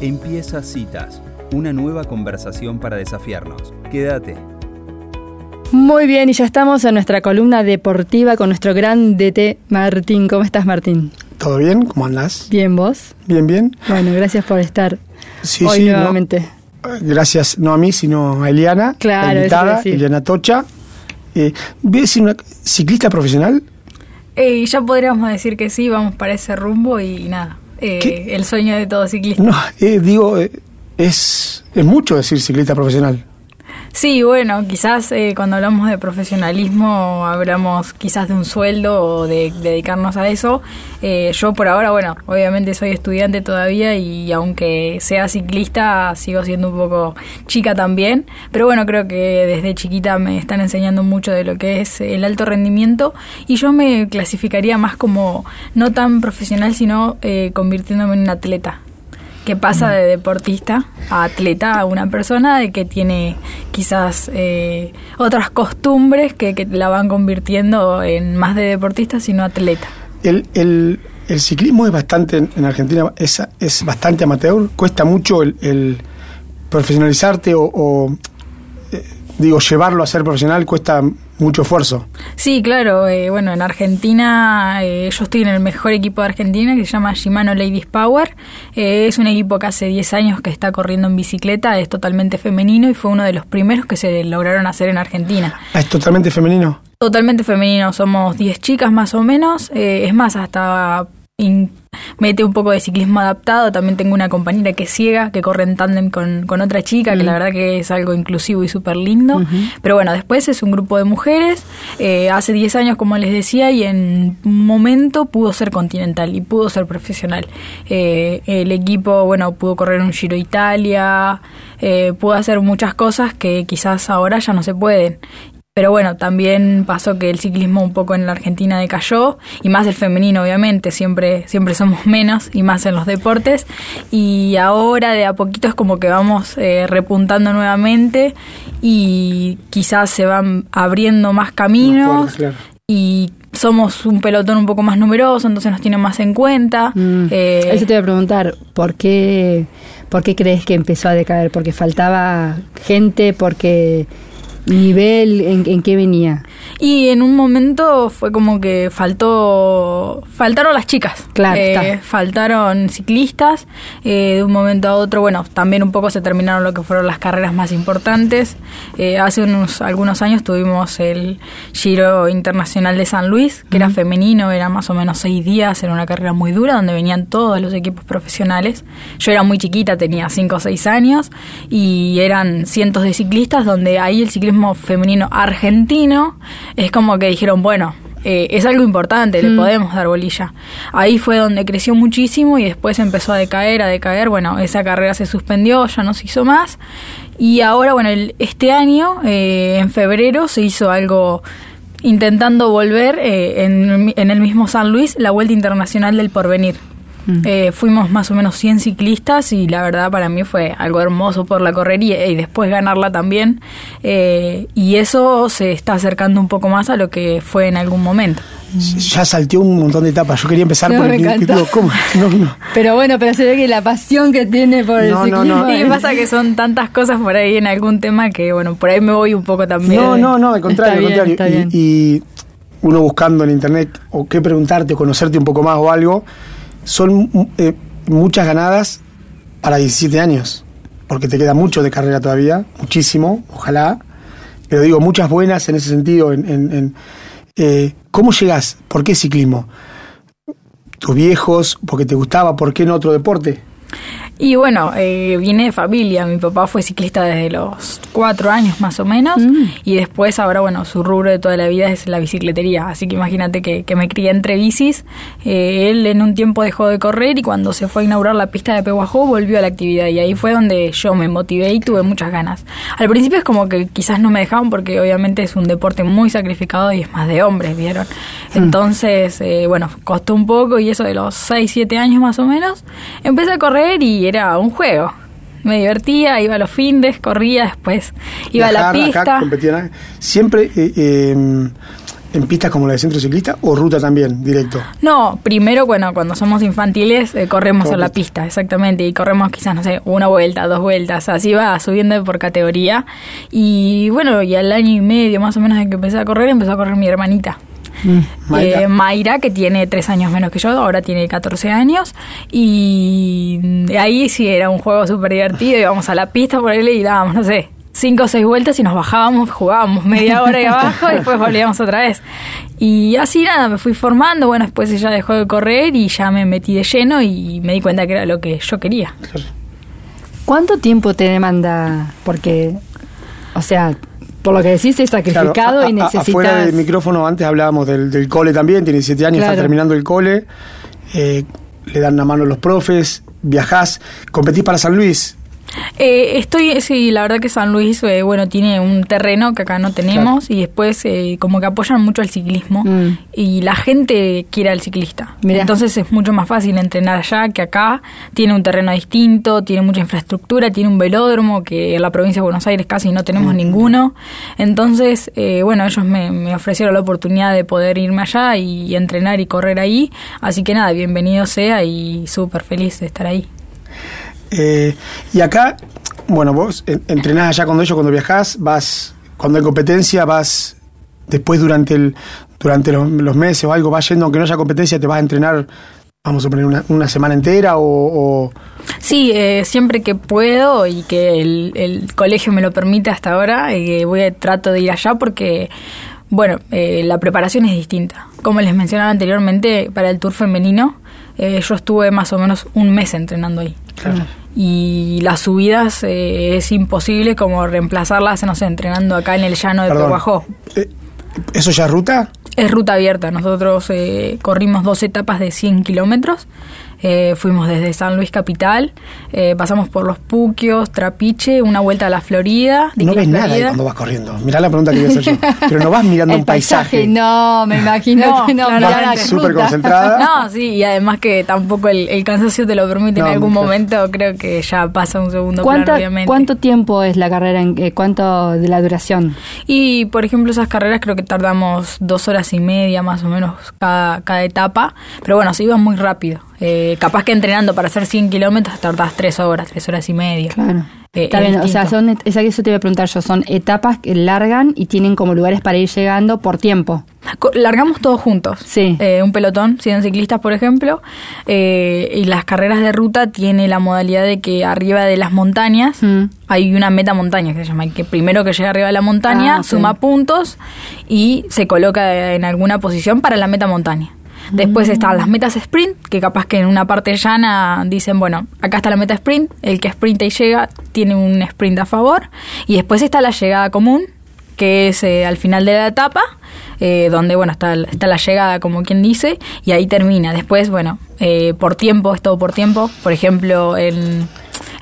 Empieza Citas, una nueva conversación para desafiarnos. Quédate. Muy bien, y ya estamos en nuestra columna deportiva con nuestro gran DT Martín. ¿Cómo estás, Martín? ¿Todo bien? ¿Cómo andás? Bien, ¿vos? Bien, bien. Bueno, gracias por estar Sí, hoy sí, no, nuevamente. gracias no a mí, sino a Eliana, Claro, la invitada. Eliana Tocha. Eh, voy a decir una ciclista profesional. Eh, ya podríamos decir que sí, vamos para ese rumbo y nada. Eh, el sueño de todo ciclista. No, eh, digo, eh, es, es mucho decir ciclista profesional. Sí, bueno, quizás eh, cuando hablamos de profesionalismo hablamos quizás de un sueldo o de dedicarnos a eso. Eh, yo por ahora, bueno, obviamente soy estudiante todavía y aunque sea ciclista sigo siendo un poco chica también. Pero bueno, creo que desde chiquita me están enseñando mucho de lo que es el alto rendimiento y yo me clasificaría más como no tan profesional, sino eh, convirtiéndome en un atleta que pasa de deportista a atleta a una persona de que tiene quizás eh, otras costumbres que, que la van convirtiendo en más de deportista sino atleta. El, el, el ciclismo es bastante, en en Argentina, es, es bastante amateur. Cuesta mucho el, el profesionalizarte o, o, eh, digo, llevarlo a ser profesional, cuesta mucho esfuerzo. Sí, claro, eh, bueno, en Argentina eh, yo estoy en el mejor equipo de Argentina que se llama Shimano Ladies Power. Eh, es un equipo que hace 10 años que está corriendo en bicicleta, es totalmente femenino y fue uno de los primeros que se lograron hacer en Argentina. Ah, es totalmente femenino. Totalmente femenino, somos 10 chicas más o menos, eh, es más, hasta mete un poco de ciclismo adaptado, también tengo una compañera que es ciega, que corre en tándem con, con otra chica, que la verdad que es algo inclusivo y súper lindo, pero bueno, después es un grupo de mujeres, eh, hace 10 años como les decía, y en un momento pudo ser continental y pudo ser profesional. Eh, el equipo, bueno, pudo correr un Giro Italia, eh, pudo hacer muchas cosas que quizás ahora ya no se pueden. Pero bueno, también pasó que el ciclismo un poco en la Argentina decayó, y más el femenino, obviamente, siempre, siempre somos menos, y más en los deportes. Y ahora de a poquito es como que vamos eh, repuntando nuevamente, y quizás se van abriendo más caminos, puertas, claro. y somos un pelotón un poco más numeroso, entonces nos tienen más en cuenta. Mm, Eh, Eso te iba a preguntar, ¿por qué, ¿por qué crees que empezó a decaer? ¿Porque faltaba gente? ¿Porque nivel? ¿En, en qué venía? Y en un momento fue como que faltó, faltaron las chicas, Claro, Eh, faltaron ciclistas, eh, de un momento a otro, bueno, también un poco se terminaron lo que fueron las carreras más importantes. Eh, hace unos algunos años tuvimos el Giro Internacional de San Luis, que era femenino, era más o menos seis días, era una carrera muy dura donde venían todos los equipos profesionales. Yo era muy chiquita, tenía cinco o seis años y eran cientos de ciclistas donde ahí el ciclismo femenino argentino es como que dijeron, bueno, eh, es algo importante, le podemos dar bolilla. Ahí fue donde creció muchísimo y después empezó a decaer, a decaer. Bueno, esa carrera se suspendió, ya no se hizo más. Y ahora, bueno, el- este año, eh, en febrero, se hizo algo intentando volver eh, en, en el mismo San Luis, la Vuelta Internacional del Porvenir. Eh, fuimos más o menos 100 ciclistas y la verdad para mí fue algo hermoso por la correría y después ganarla también. Eh, y eso se está acercando un poco más a lo que fue en algún momento. Ya salteó un montón de etapas. Yo quería empezar No, por el digo, ¿cómo? No, no. Pero bueno, pero se ve que la pasión que tiene por el ciclismo... no. Y pasa que son tantas cosas por ahí en algún tema que, bueno, por ahí me voy un poco también. No, no, no, al contrario, al contrario. Y, y uno buscando en internet o qué preguntarte o conocerte un poco más o algo, son eh, muchas ganadas para 17 años, porque te queda mucho de carrera todavía, muchísimo, ojalá. Pero digo, muchas buenas en ese sentido. En, en- en, eh, ¿Cómo llegas? ¿Por qué ciclismo? ¿Tus viejos? ¿Porque te gustaba? ¿Por qué no otro deporte? Y bueno, eh, vine de familia. Mi papá fue ciclista desde los cuatro años más o menos. Y después, ahora, bueno, su rubro de toda la vida es la bicicletería. Así que imagínate que, que me crié entre bicis. Eh, él en un tiempo dejó de correr y cuando se fue a inaugurar la pista de Peguajó volvió a la actividad. Y ahí fue donde yo me motivé y tuve muchas ganas. Al principio es como que quizás no me dejaban porque obviamente es un deporte muy sacrificado y es más de hombres, ¿vieron? Entonces, eh, bueno, costó un poco y eso de los 6, 7 años más o menos. Empecé a correr y era un juego. Me divertía, iba a los findes, corría después, iba a la pista. Acá, competían, siempre, eh, eh, en pistas como la de centro ciclista o ruta también, directo? No, primero, bueno, cuando somos infantiles eh, corremos en la pista, exactamente, y corremos quizás, no sé, una vuelta, dos vueltas, así va subiendo por categoría. Y bueno, y al año y medio más o menos de que empecé a correr, empezó a correr mi hermanita. Mayra. Eh, Mayra, que tiene tres años menos que yo, ahora tiene 14 años. Y ahí sí era un juego súper divertido. Íbamos a la pista por él y dábamos, no sé, cinco o seis vueltas y nos bajábamos, jugábamos media hora ahí abajo y después volvíamos otra vez. Y así nada, me fui formando. Bueno, después ella dejó de correr y ya me metí de lleno y me di cuenta que era lo que yo quería. ¿Cuánto tiempo te demanda? Porque, o sea, por lo que decís, es sacrificado Claro, a- y a- necesitas... Afuera del micrófono, antes hablábamos del, del cole también, tiene 17 años, está terminando el cole, eh, le dan la mano los profes, viajás, competís para San Luis. Eh, estoy, sí, la verdad que San Luis, eh, bueno, tiene un terreno que acá no tenemos y después eh, como que apoyan mucho el ciclismo Mm. y la gente quiere al ciclista. Mirá. Entonces es mucho más fácil entrenar allá que acá. Tiene un terreno distinto, tiene mucha infraestructura, tiene un velódromo que en la provincia de Buenos Aires casi no tenemos ninguno. Entonces, eh, bueno, ellos me, me ofrecieron la oportunidad de poder irme allá y, y entrenar y correr ahí. Así que nada, bienvenido sea y súper feliz de estar ahí. Eh, y acá, bueno, vos en- entrenás allá cuando ellos, cuando viajás, vas, cuando hay competencia, vas después durante el durante los, los meses o algo, vas yendo, aunque no haya competencia, te vas a entrenar, vamos a poner una, una semana entera o, o- Sí, eh, siempre que puedo y que el, el colegio me lo permite hasta ahora, eh, voy a, trato de ir allá porque, bueno, eh, la preparación es distinta. Como les mencionaba anteriormente, para el tour femenino, eh, yo estuve más o menos un mes entrenando ahí. Claro. Y las subidas eh, es imposible como reemplazarlas, no sé, entrenando acá en el llano de Perdón. Eh, ¿Eso ya es ruta? Es ruta abierta. Nosotros eh, corrimos dos etapas de 100 kilómetros. Eh, fuimos desde San Luis Capital, eh, pasamos por Los Puquios, Trapiche, una vuelta a la Florida. de No ves nada ahí cuando vas corriendo. Mirá la pregunta que voy a hacer yo. Pero no vas mirando el un paisaje. No, me imagino No, que no. súper concentrada. No, sí, y además que tampoco el, el cansancio te lo permite No, en algún claro. momento, creo que ya pasa un segundo plano, ¿Cuánto, obviamente. ¿Cuánto tiempo es la carrera? En, eh, ¿Cuánto de la duración? Y, por ejemplo, esas carreras creo que tardamos dos horas y media más o menos cada, cada etapa, pero bueno, se iba muy rápido. Eh, capaz que entrenando para hacer 100 kilómetros tardás tres horas, tres horas y media. Claro. Eh, Está es bien, o sea, son, esa- eso te iba a preguntar yo, son etapas que largan y tienen como lugares para ir llegando por tiempo. Largamos todos juntos. Sí. Eh, un pelotón, 100 ciclistas, por ejemplo. eh, y las carreras de ruta tiene la modalidad de que arriba de las montañas Mm. hay una meta montaña que se llama. Que primero que llega arriba de la montaña Ah, suma puntos y se coloca en alguna posición para la meta montaña. Después Mm. están las metas sprint, que capaz que en una parte llana dicen, bueno, acá está la meta sprint, el que sprinta y llega tiene un sprint a favor. Y después está la llegada común, que es eh, al final de la etapa, eh, donde, bueno, está, está la llegada, como quien dice, y ahí termina. Después, bueno, eh, por tiempo, es todo por tiempo. Por ejemplo, en,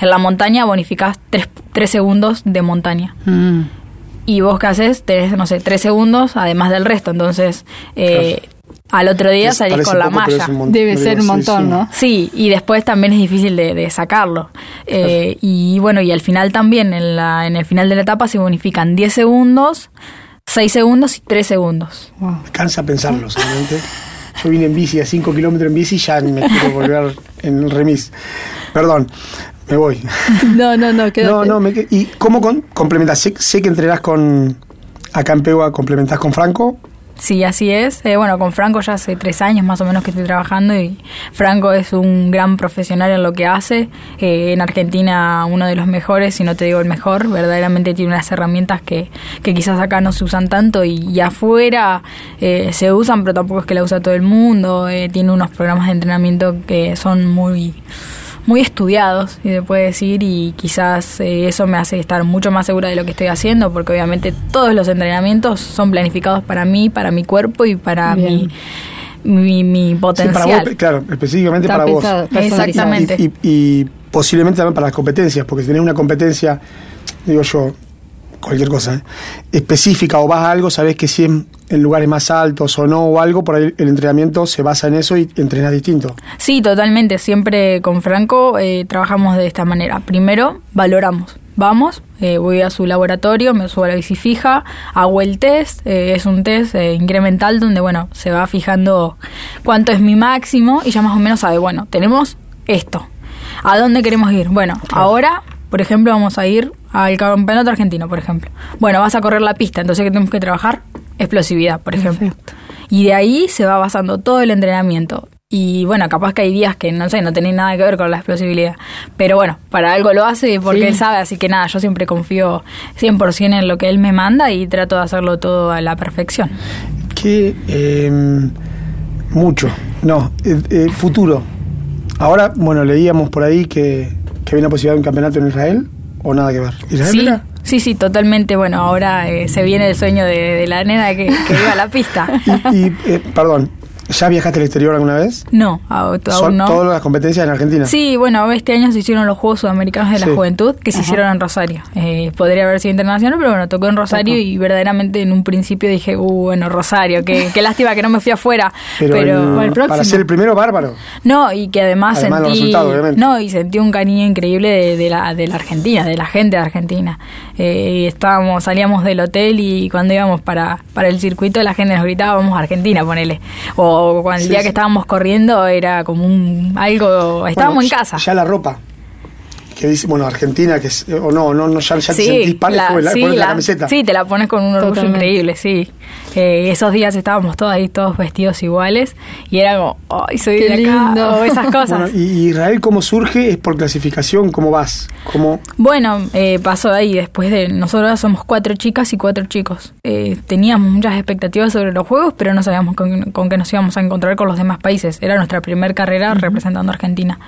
en la montaña bonificás tres, tres segundos de montaña. Mm. Y vos qué haces, tenés, no sé, tres segundos además del resto. Entonces, eh, al otro día Es- salís con la poco, malla. Debe digo, ser un montón, sí. ¿no? Sí, y después también es difícil de, de sacarlo. Eh, y bueno, y al final también, en, la, en el final de la etapa se bonifican 10 segundos, 6 segundos y 3 segundos. Wow. Cansa pensarlo solamente. Yo vine en bici a 5 kilómetros en bici y ya me quiero volver en el remis. Perdón, me voy. No, no, no, quédate. No, no, me ¿Y cómo con, complementás? Sé, sé que entrenás con. Acá en Pegua complementás con Franco. Sí, así es. Eh, bueno, con Franco ya hace tres años más o menos que estoy trabajando y Franco es un gran profesional en lo que hace. Eh, en Argentina uno de los mejores, si no te digo el mejor. Verdaderamente tiene unas herramientas que, que quizás acá no se usan tanto y, y afuera eh, se usan, pero tampoco es que la usa todo el mundo. Eh, tiene unos programas de entrenamiento que son muy muy estudiados, si se puede decir, y quizás eh, eso me hace estar mucho más segura de lo que estoy haciendo, porque obviamente todos los entrenamientos son planificados para mí, para mi cuerpo y para mi, Bien. mi, mi Sí, potencial. para vos, claro, específicamente Está para pensado, vos. Exactamente. Y, y- y posiblemente también para las competencias, porque si tenés una competencia, digo yo, cualquier cosa, ¿eh? específica o vas a algo, sabés que si es en lugares más altos o no o algo, por ahí el entrenamiento se basa en eso y entrenas distinto. Sí, totalmente. Siempre con Franco eh, trabajamos de esta manera. Primero, valoramos. vamos, eh, voy a su laboratorio, me subo a la bici fija, hago el test, eh, es un test incremental donde, bueno, se va fijando cuánto es mi máximo y ya más o menos sabe, bueno, tenemos esto. ¿A dónde queremos ir? Bueno, ahora, por ejemplo, vamos a ir al campeonato argentino, por ejemplo. Bueno, vas a correr la pista, entonces ¿qué tenemos que trabajar? Explosividad, por ejemplo. Y de ahí se va basando todo el entrenamiento. Y bueno, capaz que hay días que no sé, no tienen nada que ver con la explosibilidad. Pero bueno, para algo lo hace porque Sí. él sabe, así que nada, yo siempre confío 100% en lo que él me manda y trato de hacerlo todo a la perfección. Que eh, mucho. No, eh, eh, futuro. Ahora, bueno, leíamos por ahí que, que había una posibilidad de un campeonato en Israel o nada que ver. ¿Israel Sí, era? sí, sí, totalmente. Bueno, ahora eh, se viene el sueño de, de la nena que, que iba a la pista. Y, y, eh, perdón, ¿ya viajaste al exterior alguna vez? No, aún Son no. todas las competencias en Argentina. Sí, bueno, este año se hicieron los Juegos Sudamericanos de la. Juventud, que se hicieron en Rosario. Eh, podría haber sido internacional, pero bueno, tocó en Rosario y verdaderamente en un principio dije, uh, bueno, Rosario, qué, qué lástima que no me fui afuera. Pero, Pero, el- para ser el primero, bárbaro. No, y que además, sentí. No, y sentí un cariño increíble de, de la, de la Argentina, de la gente de Argentina. Eh, y estábamos, salíamos del hotel y cuando íbamos para, para el circuito, la gente nos gritaba, vamos a Argentina, ponele. O cuando el Sí, día sí. que estábamos corriendo era como un algo. Estábamos Bueno, en casa. Ya la ropa. Que dice, bueno, Argentina, que es, o no, no, no ya, ya te Sí, sentís pan la- la, sí, la, la- camiseta. sí, te la pones con un orgullo Totalmente. increíble, sí. Eh, esos días estábamos todos ahí, todos vestidos iguales, y era como, ¡ay, soy Qué de acá! lindo. O esas cosas. Bueno, y Israel cómo surge es por clasificación, cómo vas, cómo Bueno, eh, pasó ahí después de nosotros somos cuatro chicas y cuatro chicos. Eh, teníamos muchas expectativas sobre los juegos, pero no sabíamos con, con qué nos íbamos a encontrar con los demás países. Era nuestra primera carrera representando a Argentina.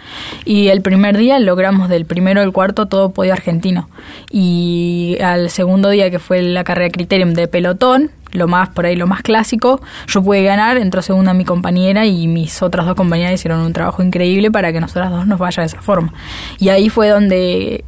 Y el primer día logramos del primero al cuarto todo podio argentino. Y al segundo día que fue la carrera Criterium de pelotón, lo más por ahí lo más clásico, yo pude ganar, entró segunda mi compañera y mis otras dos compañeras hicieron un trabajo increíble para que nosotras dos nos vaya de esa forma. Y ahí fue donde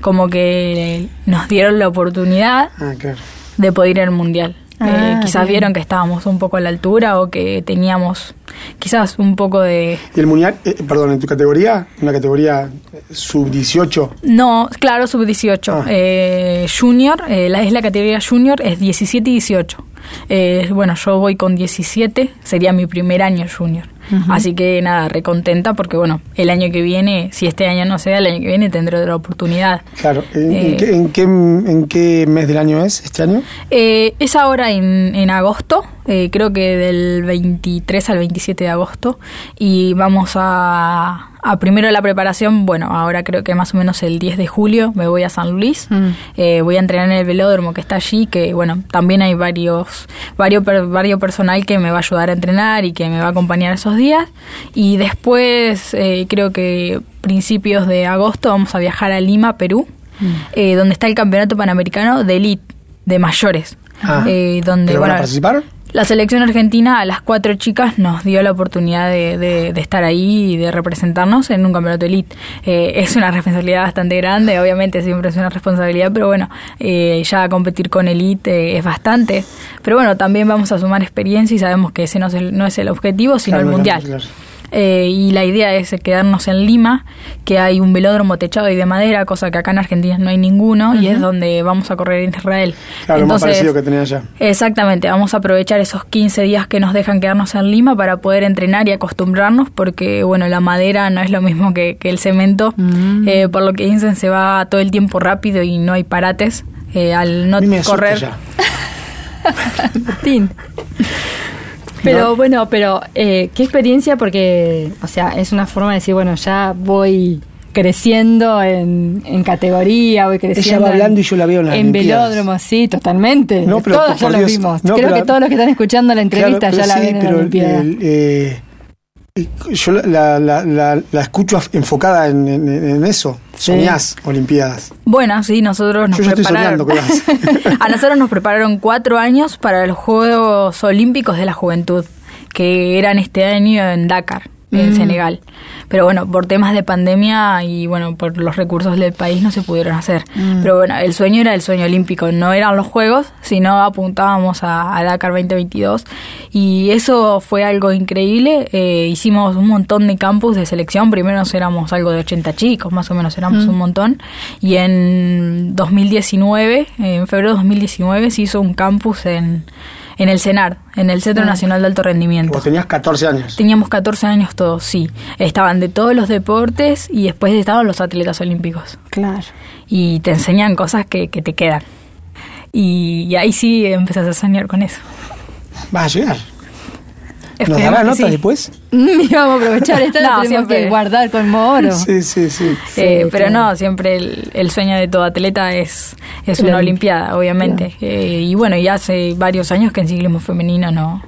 como que nos dieron la oportunidad ah, claro. de poder ir al mundial. Ah, Eh, quizás bien. vieron que estábamos un poco a la altura o que teníamos quizás un poco de... Y el mundial, eh, perdón, en tu categoría, una categoría sub 18, No, claro, sub-18. Ah. Eh, junior, eh, la, es la categoría junior, es 17 y 18. Eh, bueno, yo voy con 17, sería mi primer año junior. Así que nada, recontenta porque bueno, el año que viene, si este año no se da, el año que viene tendré otra oportunidad. claro. ¿En, Eh, en qué, en, qué, en qué mes del año es este año? Eh, es ahora en, en agosto, eh, creo que del 23 al 27 de agosto, y vamos a, a primero la preparación, bueno, ahora creo que más o menos el 10 de julio me voy a San Luis, Mm. eh, voy a entrenar en el velódromo que está allí, que bueno, también hay varios, varios, varios personal que me va a ayudar a entrenar y que me va a acompañar esos días, y después eh, creo que principios de agosto vamos a viajar a Lima, Perú, eh, donde está el Campeonato Panamericano de Elite, de mayores. Ah. Eh, donde ¿Pero van a participar? La selección argentina a las cuatro chicas nos dio la oportunidad de, de- de estar ahí y de representarnos en un campeonato elite. Eh, es una responsabilidad bastante grande, obviamente siempre es una responsabilidad, pero bueno, eh, ya competir con elite eh, es bastante. Pero bueno, también vamos a sumar experiencia y sabemos que ese no es el, no es el objetivo, sino Claro, el mundial. claro. Eh, y la idea es quedarnos en Lima, que hay un velódromo techado y de madera, cosa que acá en Argentina no hay ninguno, y es donde vamos a correr en Israel. Claro, lo más parecido que tenía allá. Exactamente, vamos a aprovechar esos 15 días que nos dejan quedarnos en Lima para poder entrenar y acostumbrarnos, porque bueno, la madera no es lo mismo que, que el cemento, Mm. eh, por lo que dicen se va todo el tiempo rápido y no hay parates. eh, al no correr, Pero bueno, pero eh, qué experiencia porque, o sea, es una forma de decir, bueno, ya voy creciendo en, en categoría, voy creciendo. va en- hablando y yo la veo en las En Olimpiadas. velódromo, sí, totalmente. No, pero Todos ya lo vimos. No, Creo pero- que todos los que están escuchando la entrevista Claro, ya la sí, ven en la pero, Olimpiada. el- eh, yo la, la, la, la escucho enfocada en, en- en eso. Sí. Soñás Olimpiadas. Bueno, sí, nosotros nos Yo ya estoy soñando con a nosotros nos prepararon cuatro años para los Juegos Olímpicos de la Juventud, que eran este año en Dakar. En Senegal. Pero bueno, por temas de pandemia y bueno, por los recursos del país no se pudieron hacer. Pero bueno, el sueño era el sueño olímpico, no eran los Juegos, sino apuntábamos a, Dakar 2022 y eso fue algo increíble. Eh, hicimos un montón de campus de selección, primero éramos algo de 80 chicos, más o menos éramos un montón. Y en 2019, en febrero de 2019 se hizo un campus en en el CENAR, en el Centro Nacional de Alto Rendimiento. Vos tenías 14 años. Teníamos 14 años todos, sí. Estaban de todos los deportes y después estaban los atletas olímpicos. Claro. Y te enseñan cosas que, que te quedan. Y, ahí sí empezás a soñar con eso. Vas a llegar. ¿Nos dará nota después? Vamos a aprovechar esto, no, tenemos que guardar con oro. Sí, sí, sí. Eh, pero no, siempre el, sueño de todo atleta es, es una olimpiada, obviamente. Eh, y bueno, ya hace varios años que en ciclismo femenino no,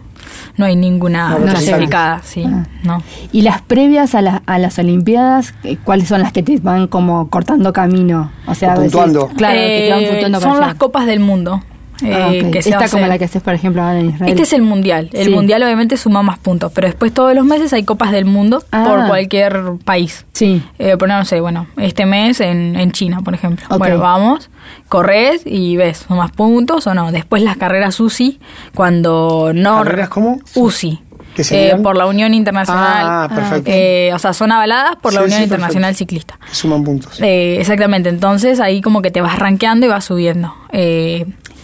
no hay ninguna clasificada, sí, ah. no. ¿Y las previas a, a, las Olimpiadas, eh, cuáles son las que te van como cortando camino? O sea, puntuando. claro, que te van puntuando son las copas del mundo. Ah, eh, que Esta como la que haces, por ejemplo, ahora en Israel. Este es el mundial. El mundial obviamente suma más puntos, pero después todos los meses hay copas del mundo ah. por cualquier país. Sí. Eh, por no sé, bueno, este mes en, en China, por ejemplo. Bueno, vamos, corres y ves, más puntos o no. Después las carreras UCI, cuando no... ¿Carreras cómo? UCI. Eh, por la Unión Internacional. Ah, perfecto. Eh, o sea, son avaladas por la Unión Internacional Ciclista. Suman puntos. Eh, exactamente, entonces ahí como que te vas rankeando y vas subiendo.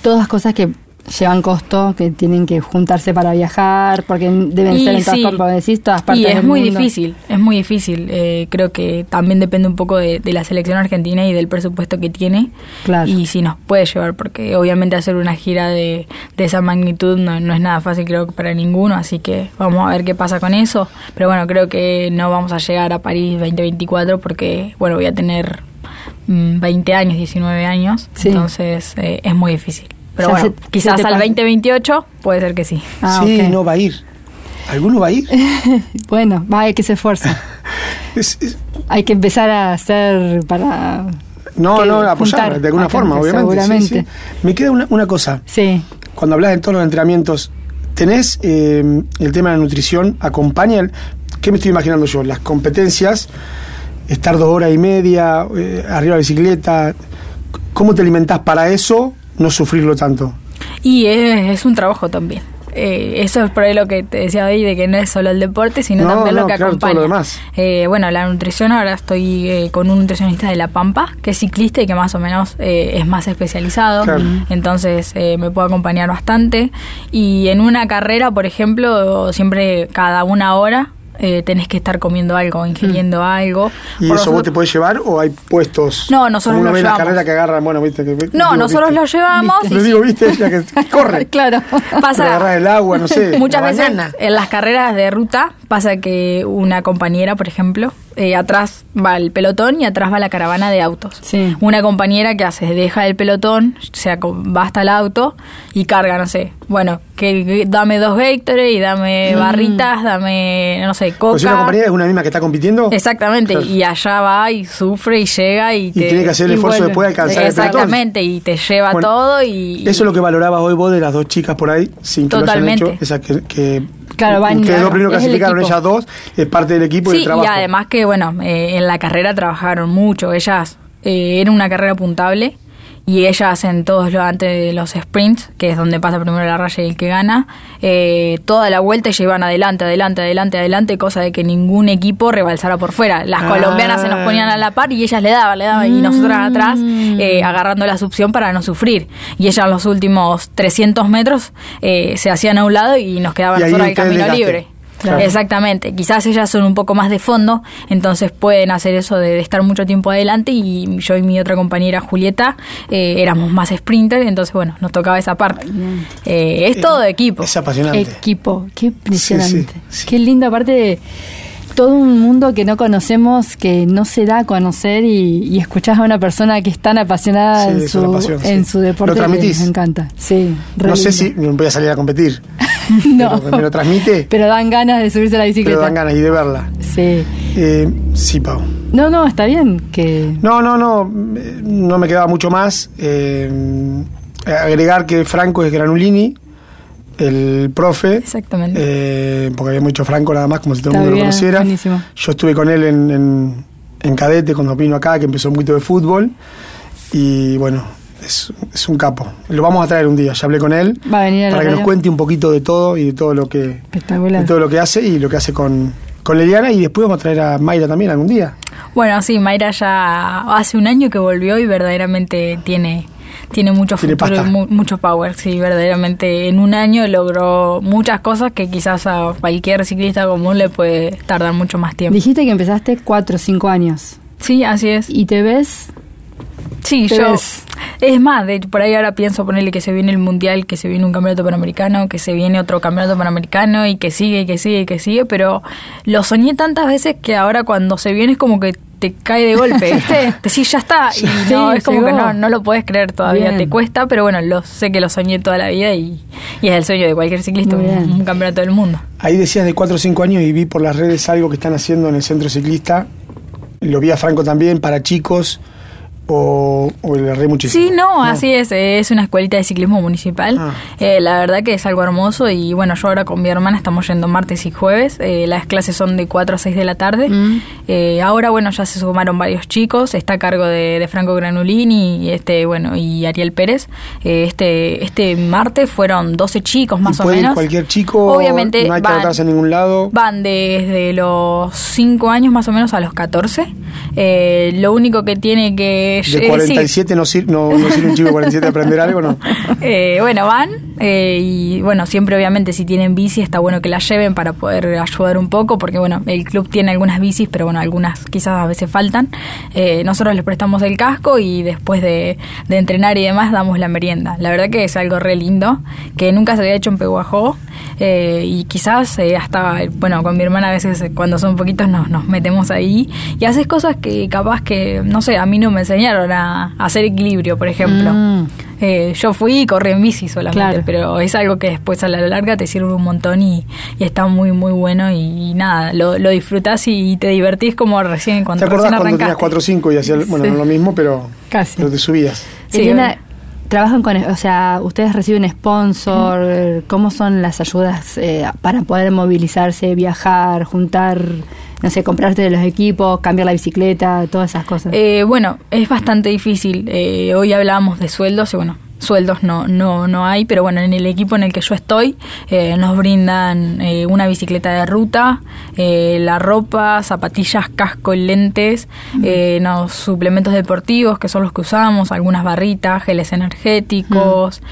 Todas cosas que llevan costo, que tienen que juntarse para viajar, porque deben ser en todas, sí, todas partes Y es muy difícil, es muy difícil. Eh, creo que también depende un poco de, la selección argentina y del presupuesto que tiene. Claro. Y si nos puede llevar, porque obviamente hacer una gira de, de esa magnitud no, no, es nada fácil, creo que para ninguno, así que vamos a ver qué pasa con eso. Pero bueno, creo que no vamos a llegar a París 2024 porque, bueno, voy a tener 20 mm, años, 19 años, entonces eh, es muy difícil. Pero bueno, quizás al 2028 puede ser que sí. Ah, sí, no va a ir. ¿Alguno va a ir? bueno, va, hay que se esfuerza. hay que empezar a hacer para... No, no, apoyar de alguna forma, obviamente. Seguramente. Me queda una, una, cosa. Sí. Cuando hablas de todos los entrenamientos, ¿tenés eh, el tema de la nutrición? ¿Acompaña? ¿Qué me estoy imaginando yo? Las competencias, estar dos horas y media eh, arriba de la bicicleta. ¿Cómo te alimentás para eso? No sufrirlo tanto. Y es, un trabajo también. Eh, eso es por ahí lo que te decía hoy, de que no es solo el deporte, sino también lo que acompaña. Eh, bueno, la nutrición, ahora estoy eh, con un nutricionista de La Pampa, que es ciclista y que más o menos es más especializado, entonces me puede acompañar bastante. Y en una carrera, por ejemplo, siempre cada una hora eh, tenés que estar comiendo algo, ingiriendo mm. algo. ¿Y eso vos te podés llevar o hay puestos? No, nosotros lo llevamos. carrera que agarran, bueno, viste que, No, nosotros lo llevamos. Lo digo, viste, ella que corre. claro. Pasa. Agarrar el agua, no sé. Muchas veces en las carreras de ruta pasa que una compañera, por ejemplo, eh, atrás va el pelotón y atrás va la caravana de autos. Una compañera que hace, deja el pelotón, sea, va hasta el auto y carga, no sé, bueno, que, dame dos Gatorade y dame mm. barritas, dame, no sé, coca. Pues una compañera es una misma que está compitiendo. Exactamente, y allá va y sufre y llega y, tiene que hacer el esfuerzo después de alcanzar Exactamente, y te lleva todo y... Eso es lo que valorabas hoy vos de las dos chicas por ahí, sin que Totalmente. Lo hecho, esa que, que Claro, van Ustedes primero clasificaron, ellas dos, es parte del equipo y del trabajo. Y además que, bueno, eh, en la carrera trabajaron mucho. Ellas, eh, era una carrera puntable y ellas hacen todos los antes de los sprints, que es donde pasa primero la raya y el que gana, eh, toda la vuelta y llevan adelante, adelante, adelante, adelante, cosa de que ningún equipo rebalsara por fuera. Las colombianas se nos ah. ponían a la par y ellas le daban, le daban, y nosotras mm. atrás eh, agarrando la succión para no sufrir. Y ellas los últimos 300 metros eh, se hacían a un lado y nos quedaban nosotros el camino libre. Exactamente, quizás ellas son un poco más de fondo, entonces pueden hacer eso de, estar mucho tiempo adelante y yo y mi otra compañera Julieta eh, éramos más sprinter, entonces bueno, nos tocaba esa parte. Eh, es todo equipo. Es apasionante. Equipo, qué impresionante. Qué linda parte de todo un mundo que no conocemos, que no se da a conocer y, y escuchás a una persona que es tan apasionada en, su, en su deporte. ¿Lo Me encanta. Sí, no sé si voy a salir a competir. no. Pero, ¿Me lo transmite? Pero dan ganas de subirse a la bicicleta. Pero dan ganas y de verla. Sí. Eh, sí, Pau. No, no, está bien que... No, no, no, no me quedaba mucho más. Eh, agregar que Franco es Granulini, el profe. Exactamente. Eh, porque había mucho Franco nada más, como si todo el mundo lo conociera. Yo estuve con él en, en, cadete cuando vino acá, que empezó un poquito de fútbol. Y bueno, es, es, un capo. Lo vamos a traer un día, ya hablé con él. para que nos cuente un poquito de todo y de todo lo que, de todo lo que hace y lo que hace con, con Leliana. Y después vamos a traer a Mayra también algún día. Bueno, sí, Mayra ya hace un año que volvió y verdaderamente tiene tiene mucho futuro mucho power, sí, verdaderamente. En un año logró muchas cosas que quizás a cualquier ciclista común le puede tardar mucho más tiempo. Dijiste que empezaste cuatro o cinco años. Sí, así es. ¿Y te ves? Sí, yo. Es más, de, por ahí ahora pienso ponerle que se viene el mundial, que se viene un campeonato panamericano, que se viene otro campeonato panamericano y que sigue, y que sigue, y que sigue, pero lo soñé tantas veces que ahora cuando se viene es como que te cae de golpe, ¿viste? Decís, ya está. Y no, es como que no, no lo puedes creer todavía, te cuesta, pero bueno, lo sé que lo soñé toda la vida y, es el sueño de cualquier ciclista, un, campeonato del mundo. Ahí decías de 4 o 5 años y vi por las redes algo que están haciendo en el centro ciclista. Lo vi a Franco también, para chicos o, o le erré muchísimo? Sí, no, así es, es una escuelita de ciclismo municipal. Ah. Eh, la verdad que es algo hermoso y bueno, yo ahora con mi hermana estamos yendo martes y jueves, eh, las clases son de 4 a 6 de la tarde. Mm. Eh, ahora bueno, ya se sumaron varios chicos, está a cargo de, Franco Granulini y este, bueno, y Ariel Pérez. este este martes fueron 12 chicos más o menos. cualquier chico, obviamente no hay que van, en ningún lado. Van desde los 5 años más o menos a los 14. lo único que tiene que ¿De 47 no, sirve, no, sirve un chico de 47 aprender algo, no? Eh, bueno, van eh, y bueno, siempre obviamente si tienen bici está bueno que la lleven para poder ayudar un poco, porque bueno, el club tiene algunas bicis, pero bueno, algunas quizás a veces faltan. Eh, nosotros les prestamos el casco y después de, entrenar y demás damos la merienda. La verdad que es algo re lindo, que nunca se había hecho en Peguajó y quizás hasta, bueno, con mi hermana a veces cuando son poquitos nos, nos metemos ahí y haces cosas que capaz que, no sé, a mí no me a, hacer equilibrio, por ejemplo. Mm. Eh, yo fui y corrí en bici solamente, pero es algo que después a la larga te sirve un montón y, está muy, muy bueno y, nada, lo, lo disfrutás y te divertís como recién cuando ¿Te acordás cuando tenías 4 o 5 y hacías, bueno, no lo mismo, pero, Casi. te subías? Sí, trabajan con, o sea, ustedes reciben sponsor, ¿cómo son las ayudas eh, para poder movilizarse, viajar, juntar no sé, comprarte de los equipos, cambiar la bicicleta, todas esas cosas? Eh, bueno, es bastante difícil. Eh, hoy hablábamos de sueldos y bueno, sueldos no, no, no hay, pero bueno, en el equipo en el que yo estoy eh, nos brindan eh, una bicicleta de ruta, eh, la ropa, zapatillas, casco, lentes, los suplementos deportivos que son los que usamos, algunas barritas, geles energéticos,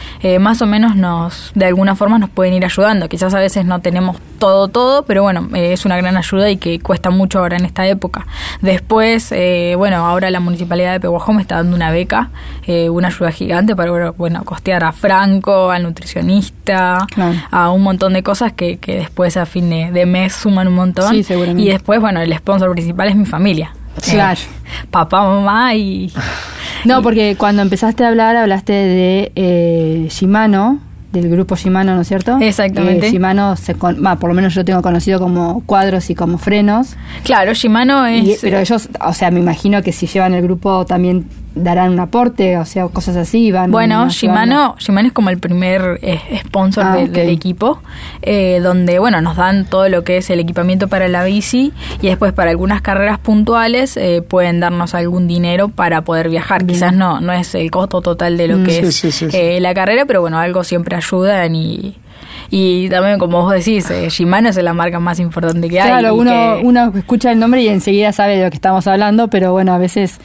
más o menos nos, de alguna forma nos pueden ir ayudando. Quizás a veces no tenemos todo, todo, pero bueno, es una gran ayuda y que cuesta mucho ahora en esta época. Después, bueno, ahora la Municipalidad de Pehuajó me está dando una beca, una ayuda gigante para bueno, costear a Franco, al nutricionista, a un montón de cosas que, que después a fin de, mes suman un montón. Y después, bueno, el sponsor principal es mi familia. Claro. papá, mamá y... No, porque cuando empezaste a hablar hablaste de eh, Shimano, del grupo Shimano, ¿no es cierto? Exactamente. Eh, Shimano, se por lo menos yo tengo conocido como cuadros y como frenos. Claro, Shimano es... pero ellos, o sea, me imagino que si llevan el grupo también darán un aporte, o sea, cosas así. Van bueno, Shimano, Shimano es como el primer eh, sponsor ah, del equipo, eh, donde, bueno, nos dan todo lo que es el equipamiento para la bici y después para algunas carreras puntuales eh, pueden darnos algún dinero para poder viajar. Quizás no, no es el costo total de lo mm, que es la carrera, pero bueno, algo siempre ayudan y... Y también, como vos decís, Shimano es la marca más importante que hay. Claro, uno, uno escucha el nombre y enseguida sabe de lo que estamos hablando, pero bueno, a veces,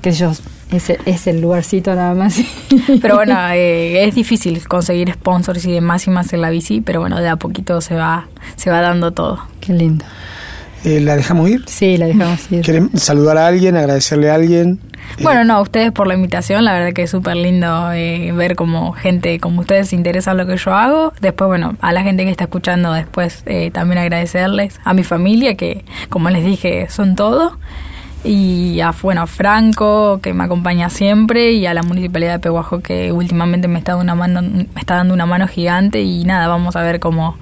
qué sé yo, es, es el lugarcito nada más. Pero bueno, eh, es difícil conseguir sponsors y demás y más en la bici, pero bueno, de a poquito se va, se va dando todo. Qué lindo. Eh, ¿La dejamos ir? Sí, la dejamos ir. ¿Quieren saludar a alguien, agradecerle a alguien? Eh, bueno, no, a ustedes por la invitación, la verdad que es súper lindo ver como gente como ustedes se interesa en lo que yo hago. Después, bueno, a la gente que está escuchando después también agradecerles, a mi familia que, como les dije, son todo y a bueno, Franco, que me acompaña siempre, y a la Municipalidad de Peguajo, que últimamente me está, una mano, me está dando una mano gigante, y nada, vamos a ver cómo,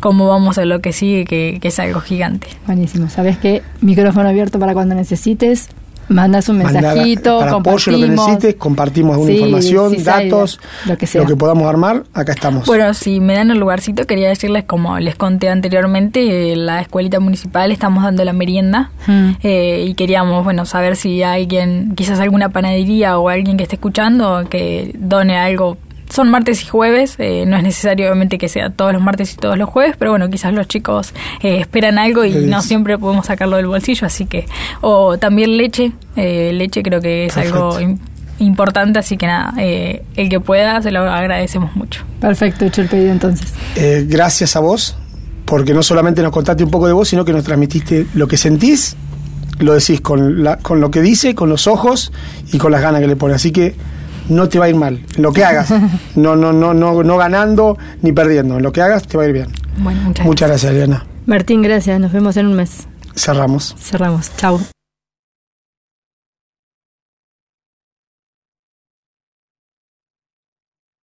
cómo vamos a lo que sigue, que, que es algo gigante. Buenísimo, sabes que micrófono abierto para cuando necesites. Mandas un mensajito, para apoyo, lo que necesites, compartimos alguna información, datos, lo que, sea. lo que podamos armar, acá estamos. Bueno, si me dan el lugarcito, quería decirles, como les conté anteriormente, la escuelita municipal estamos dando la merienda mm. eh, y queríamos, bueno, saber si alguien, quizás alguna panadería o alguien que esté escuchando, que done algo son martes y jueves, eh, no es necesario obviamente que sea todos los martes y todos los jueves, pero bueno, quizás los chicos eh, esperan algo y no siempre podemos sacarlo del bolsillo, así que, o también leche, eh, leche creo que es algo importante, así que nada, el que pueda se lo agradecemos mucho. Perfecto, hecho el pedido entonces. gracias a vos, porque no solamente nos contaste un poco de vos, sino que nos transmitiste lo que sentís, lo decís con, la, con lo que dice, con los ojos y con las ganas que le pone, así que no te va a ir mal. lo que hagas. No, no, no, no, no ganando ni perdiendo. En lo que hagas te va a ir bien. Bueno, muchas, muchas gracias, Eliana. Martín, gracias. Nos vemos en un mes. Cerramos. Cerramos. Chao.